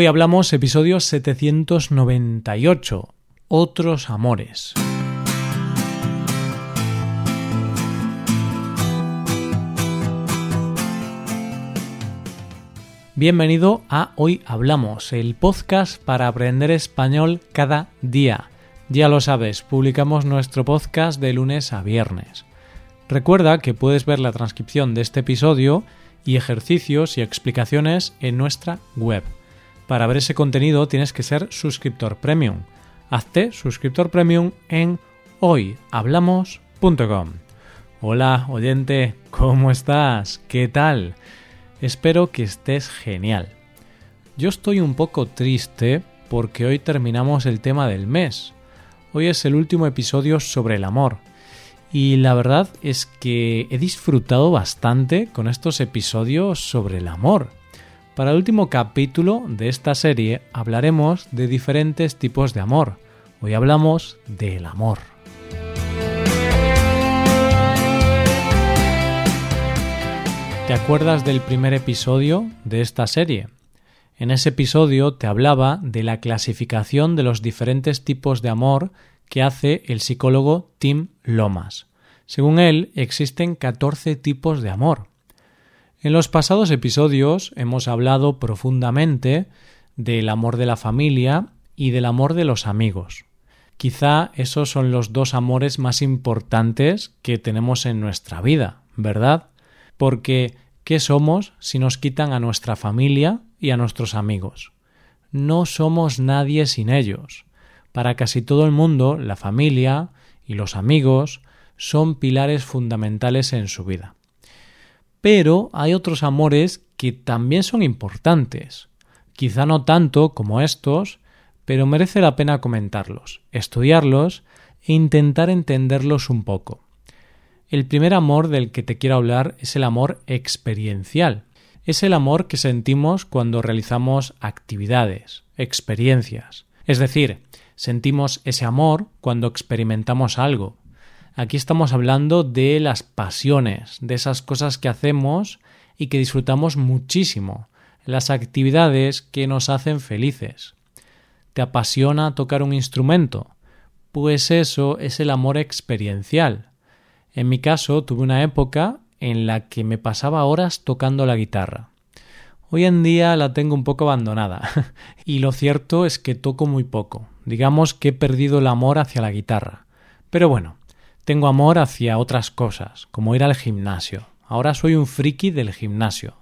Hoy hablamos episodio 798, Otros Amores. Bienvenido a Hoy Hablamos, el podcast para aprender español cada día. Ya lo sabes, publicamos nuestro podcast de lunes a viernes. Recuerda que puedes ver la transcripción de este episodio y ejercicios y explicaciones en nuestra web. Para ver ese contenido tienes que ser suscriptor premium. Hazte suscriptor premium en hoyhablamos.com. Hola, oyente, ¿cómo estás? ¿Qué tal? Espero que estés genial. Yo estoy un poco triste porque hoy terminamos el tema del mes. Hoy es el último episodio sobre el amor. Y la verdad es que he disfrutado bastante con estos episodios sobre el amor. Para el último capítulo de esta serie hablaremos de diferentes tipos de amor. Hoy hablamos del amor. ¿Te acuerdas del primer episodio de esta serie? En ese episodio te hablaba de la clasificación de los diferentes tipos de amor que hace el psicólogo Tim Lomas. Según él, existen 14 tipos de amor. En los pasados episodios hemos hablado profundamente del amor de la familia y del amor de los amigos. Quizá esos son los dos amores más importantes que tenemos en nuestra vida, ¿verdad? Porque ¿qué somos si nos quitan a nuestra familia y a nuestros amigos? No somos nadie sin ellos. Para casi todo el mundo, la familia y los amigos son pilares fundamentales en su vida. Pero hay otros amores que también son importantes. Quizá no tanto como estos, pero merece la pena comentarlos, estudiarlos e intentar entenderlos un poco. El primer amor del que te quiero hablar es el amor experiencial. Es el amor que sentimos cuando realizamos actividades, experiencias. Es decir, sentimos ese amor cuando experimentamos algo. Aquí estamos hablando de las pasiones, de esas cosas que hacemos y que disfrutamos muchísimo, las actividades que nos hacen felices. ¿Te apasiona tocar un instrumento? Pues eso es el amor experiencial. En mi caso tuve una época en la que me pasaba horas tocando la guitarra. Hoy en día la tengo un poco abandonada y lo cierto es que toco muy poco. Digamos que he perdido el amor hacia la guitarra. Pero bueno, tengo amor hacia otras cosas, como ir al gimnasio. Ahora soy un friki del gimnasio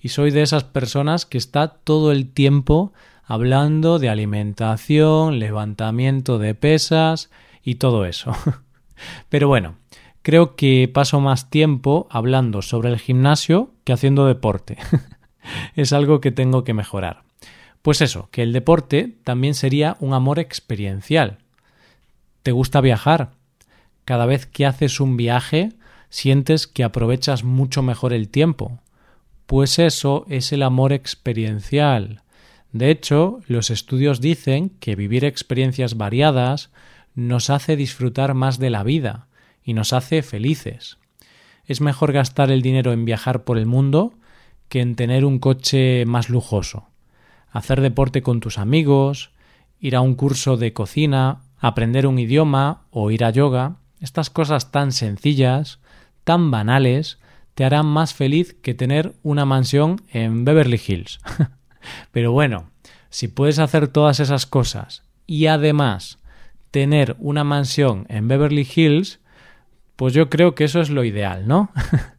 y soy de esas personas que está todo el tiempo hablando de alimentación, levantamiento de pesas y todo eso. Pero bueno, creo que paso más tiempo hablando sobre el gimnasio que haciendo deporte. es algo que tengo que mejorar. Pues eso, que el deporte también sería un amor experiencial. ¿Te gusta viajar? Cada vez que haces un viaje, sientes que aprovechas mucho mejor el tiempo. Pues eso es el amor experiencial. De hecho, los estudios dicen que vivir experiencias variadas nos hace disfrutar más de la vida, y nos hace felices. Es mejor gastar el dinero en viajar por el mundo que en tener un coche más lujoso. Hacer deporte con tus amigos, ir a un curso de cocina, aprender un idioma o ir a yoga, estas cosas tan sencillas, tan banales, te harán más feliz que tener una mansión en Beverly Hills. Pero bueno, si puedes hacer todas esas cosas y además tener una mansión en Beverly Hills, pues yo creo que eso es lo ideal, ¿no?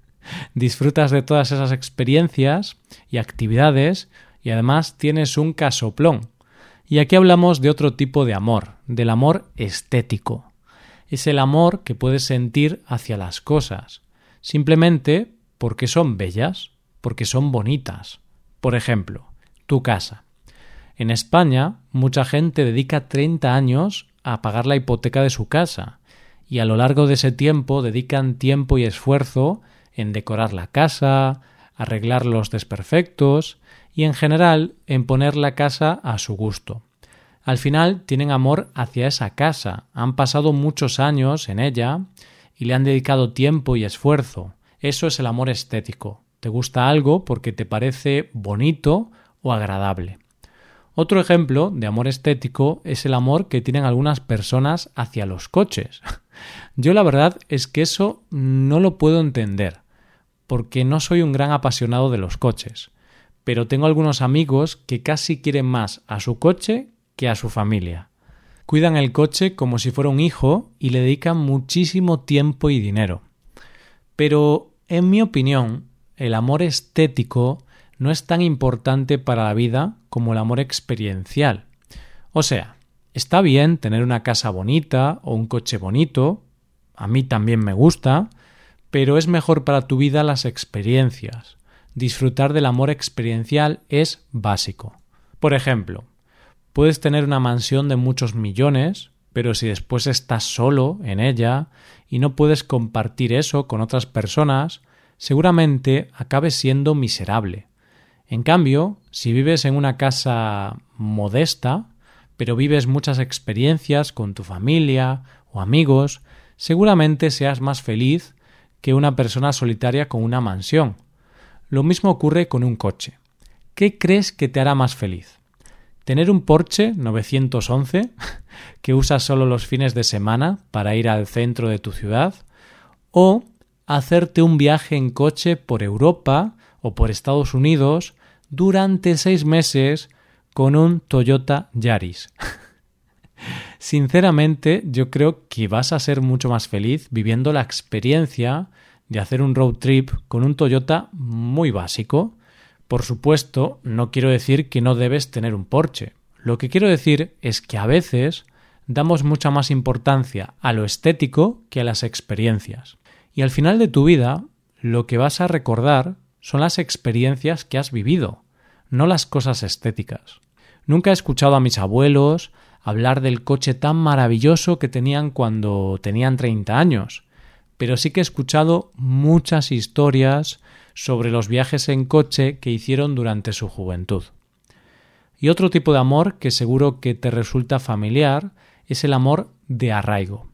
Disfrutas de todas esas experiencias y actividades y además tienes un casoplón. Y aquí hablamos de otro tipo de amor, del amor estético. Es el amor que puedes sentir hacia las cosas, simplemente porque son bellas, porque son bonitas. Por ejemplo, tu casa. En España, mucha gente dedica 30 años a pagar la hipoteca de su casa y a lo largo de ese tiempo dedican tiempo y esfuerzo en decorar la casa, arreglar los desperfectos y en general en poner la casa a su gusto. Al final tienen amor hacia esa casa, han pasado muchos años en ella y le han dedicado tiempo y esfuerzo. Eso es el amor estético. Te gusta algo porque te parece bonito o agradable. Otro ejemplo de amor estético es el amor que tienen algunas personas hacia los coches. Yo la verdad es que eso no lo puedo entender, porque no soy un gran apasionado de los coches, pero tengo algunos amigos que casi quieren más a su coche que a su familia. Cuidan el coche como si fuera un hijo y le dedican muchísimo tiempo y dinero. Pero, en mi opinión, el amor estético no es tan importante para la vida como el amor experiencial. O sea, está bien tener una casa bonita o un coche bonito, a mí también me gusta, pero es mejor para tu vida las experiencias. Disfrutar del amor experiencial es básico. Por ejemplo, Puedes tener una mansión de muchos millones, pero si después estás solo en ella y no puedes compartir eso con otras personas, seguramente acabes siendo miserable. En cambio, si vives en una casa modesta, pero vives muchas experiencias con tu familia o amigos, seguramente seas más feliz que una persona solitaria con una mansión. Lo mismo ocurre con un coche. ¿Qué crees que te hará más feliz? Tener un Porsche 911 que usas solo los fines de semana para ir al centro de tu ciudad o hacerte un viaje en coche por Europa o por Estados Unidos durante seis meses con un Toyota Yaris. Sinceramente, yo creo que vas a ser mucho más feliz viviendo la experiencia de hacer un road trip con un Toyota muy básico, por supuesto, no quiero decir que no debes tener un Porsche. Lo que quiero decir es que a veces damos mucha más importancia a lo estético que a las experiencias. Y al final de tu vida, lo que vas a recordar son las experiencias que has vivido, no las cosas estéticas. Nunca he escuchado a mis abuelos hablar del coche tan maravilloso que tenían cuando tenían 30 años, pero sí que he escuchado muchas historias sobre los viajes en coche que hicieron durante su juventud. Y otro tipo de amor que seguro que te resulta familiar es el amor de arraigo.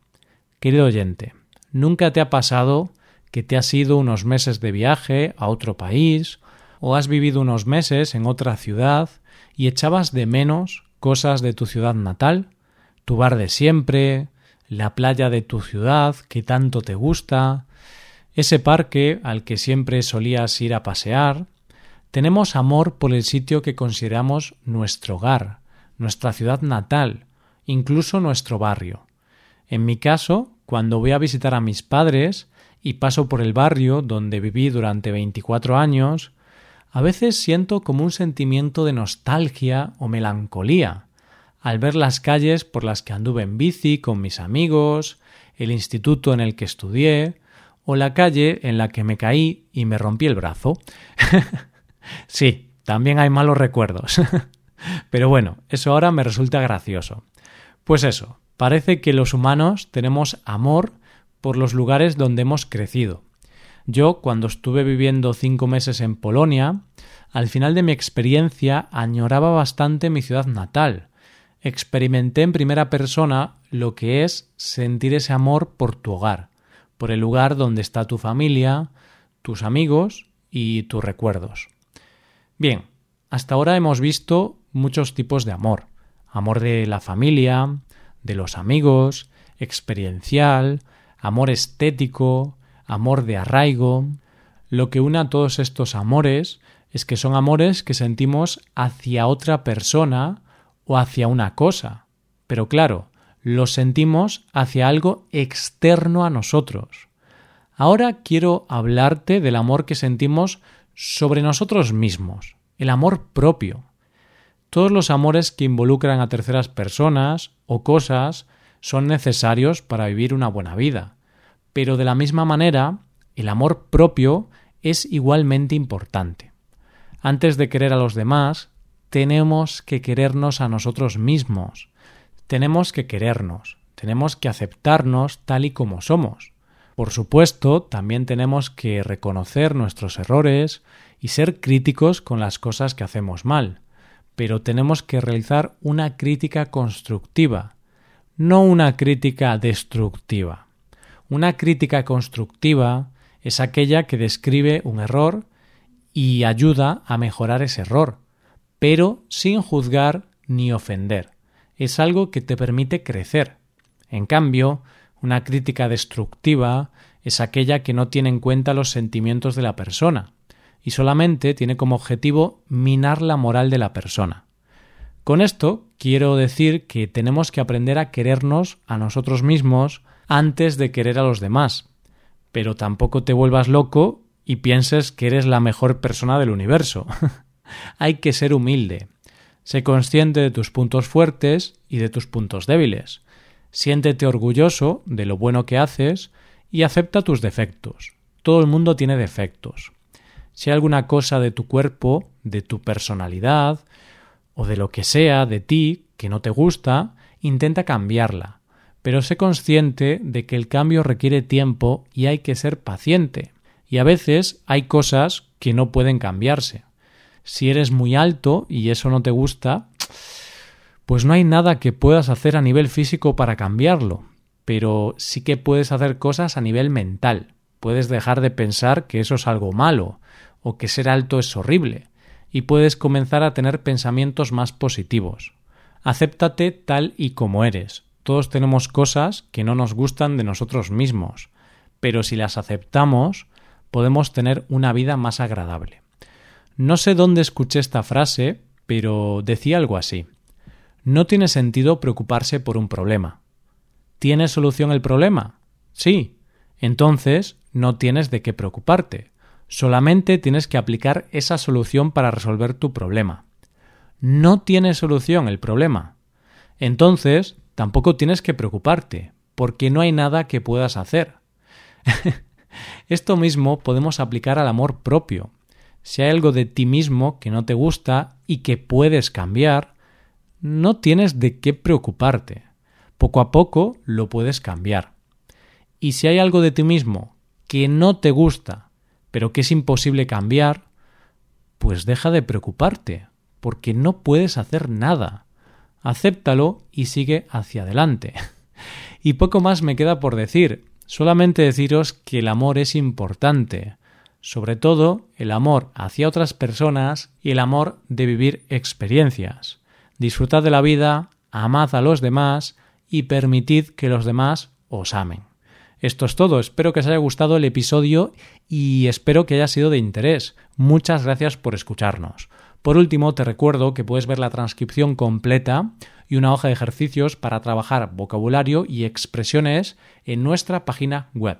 Querido oyente, ¿nunca te ha pasado que te has ido unos meses de viaje a otro país o has vivido unos meses en otra ciudad y echabas de menos cosas de tu ciudad natal, tu bar de siempre, la playa de tu ciudad que tanto te gusta, ese parque al que siempre solías ir a pasear, tenemos amor por el sitio que consideramos nuestro hogar, nuestra ciudad natal, incluso nuestro barrio. En mi caso, cuando voy a visitar a mis padres y paso por el barrio donde viví durante 24 años, a veces siento como un sentimiento de nostalgia o melancolía al ver las calles por las que anduve en bici con mis amigos, el instituto en el que estudié, o la calle en la que me caí y me rompí el brazo. sí, también hay malos recuerdos. Pero bueno, eso ahora me resulta gracioso. Pues eso, parece que los humanos tenemos amor por los lugares donde hemos crecido. Yo, cuando estuve viviendo cinco meses en Polonia, al final de mi experiencia añoraba bastante mi ciudad natal. Experimenté en primera persona lo que es sentir ese amor por tu hogar por el lugar donde está tu familia, tus amigos y tus recuerdos. Bien, hasta ahora hemos visto muchos tipos de amor. Amor de la familia, de los amigos, experiencial, amor estético, amor de arraigo. Lo que une a todos estos amores es que son amores que sentimos hacia otra persona o hacia una cosa. Pero claro, los sentimos hacia algo externo a nosotros. Ahora quiero hablarte del amor que sentimos sobre nosotros mismos, el amor propio. Todos los amores que involucran a terceras personas o cosas son necesarios para vivir una buena vida, pero de la misma manera, el amor propio es igualmente importante. Antes de querer a los demás, tenemos que querernos a nosotros mismos tenemos que querernos, tenemos que aceptarnos tal y como somos. Por supuesto, también tenemos que reconocer nuestros errores y ser críticos con las cosas que hacemos mal, pero tenemos que realizar una crítica constructiva, no una crítica destructiva. Una crítica constructiva es aquella que describe un error y ayuda a mejorar ese error, pero sin juzgar ni ofender. Es algo que te permite crecer. En cambio, una crítica destructiva es aquella que no tiene en cuenta los sentimientos de la persona y solamente tiene como objetivo minar la moral de la persona. Con esto quiero decir que tenemos que aprender a querernos a nosotros mismos antes de querer a los demás. Pero tampoco te vuelvas loco y pienses que eres la mejor persona del universo. Hay que ser humilde. Sé consciente de tus puntos fuertes y de tus puntos débiles. Siéntete orgulloso de lo bueno que haces y acepta tus defectos. Todo el mundo tiene defectos. Si hay alguna cosa de tu cuerpo, de tu personalidad, o de lo que sea de ti que no te gusta, intenta cambiarla. Pero sé consciente de que el cambio requiere tiempo y hay que ser paciente. Y a veces hay cosas que no pueden cambiarse. Si eres muy alto y eso no te gusta, pues no hay nada que puedas hacer a nivel físico para cambiarlo. Pero sí que puedes hacer cosas a nivel mental. Puedes dejar de pensar que eso es algo malo o que ser alto es horrible y puedes comenzar a tener pensamientos más positivos. Acéptate tal y como eres. Todos tenemos cosas que no nos gustan de nosotros mismos, pero si las aceptamos, podemos tener una vida más agradable. No sé dónde escuché esta frase, pero decía algo así. No tiene sentido preocuparse por un problema. ¿Tiene solución el problema? Sí. Entonces no tienes de qué preocuparte. Solamente tienes que aplicar esa solución para resolver tu problema. No tiene solución el problema. Entonces, tampoco tienes que preocuparte, porque no hay nada que puedas hacer. Esto mismo podemos aplicar al amor propio. Si hay algo de ti mismo que no te gusta y que puedes cambiar, no tienes de qué preocuparte. Poco a poco lo puedes cambiar. Y si hay algo de ti mismo que no te gusta pero que es imposible cambiar, pues deja de preocuparte, porque no puedes hacer nada. Acéptalo y sigue hacia adelante. y poco más me queda por decir, solamente deciros que el amor es importante, sobre todo el amor hacia otras personas y el amor de vivir experiencias. Disfrutad de la vida, amad a los demás y permitid que los demás os amen. Esto es todo, espero que os haya gustado el episodio y espero que haya sido de interés. Muchas gracias por escucharnos. Por último, te recuerdo que puedes ver la transcripción completa y una hoja de ejercicios para trabajar vocabulario y expresiones en nuestra página web.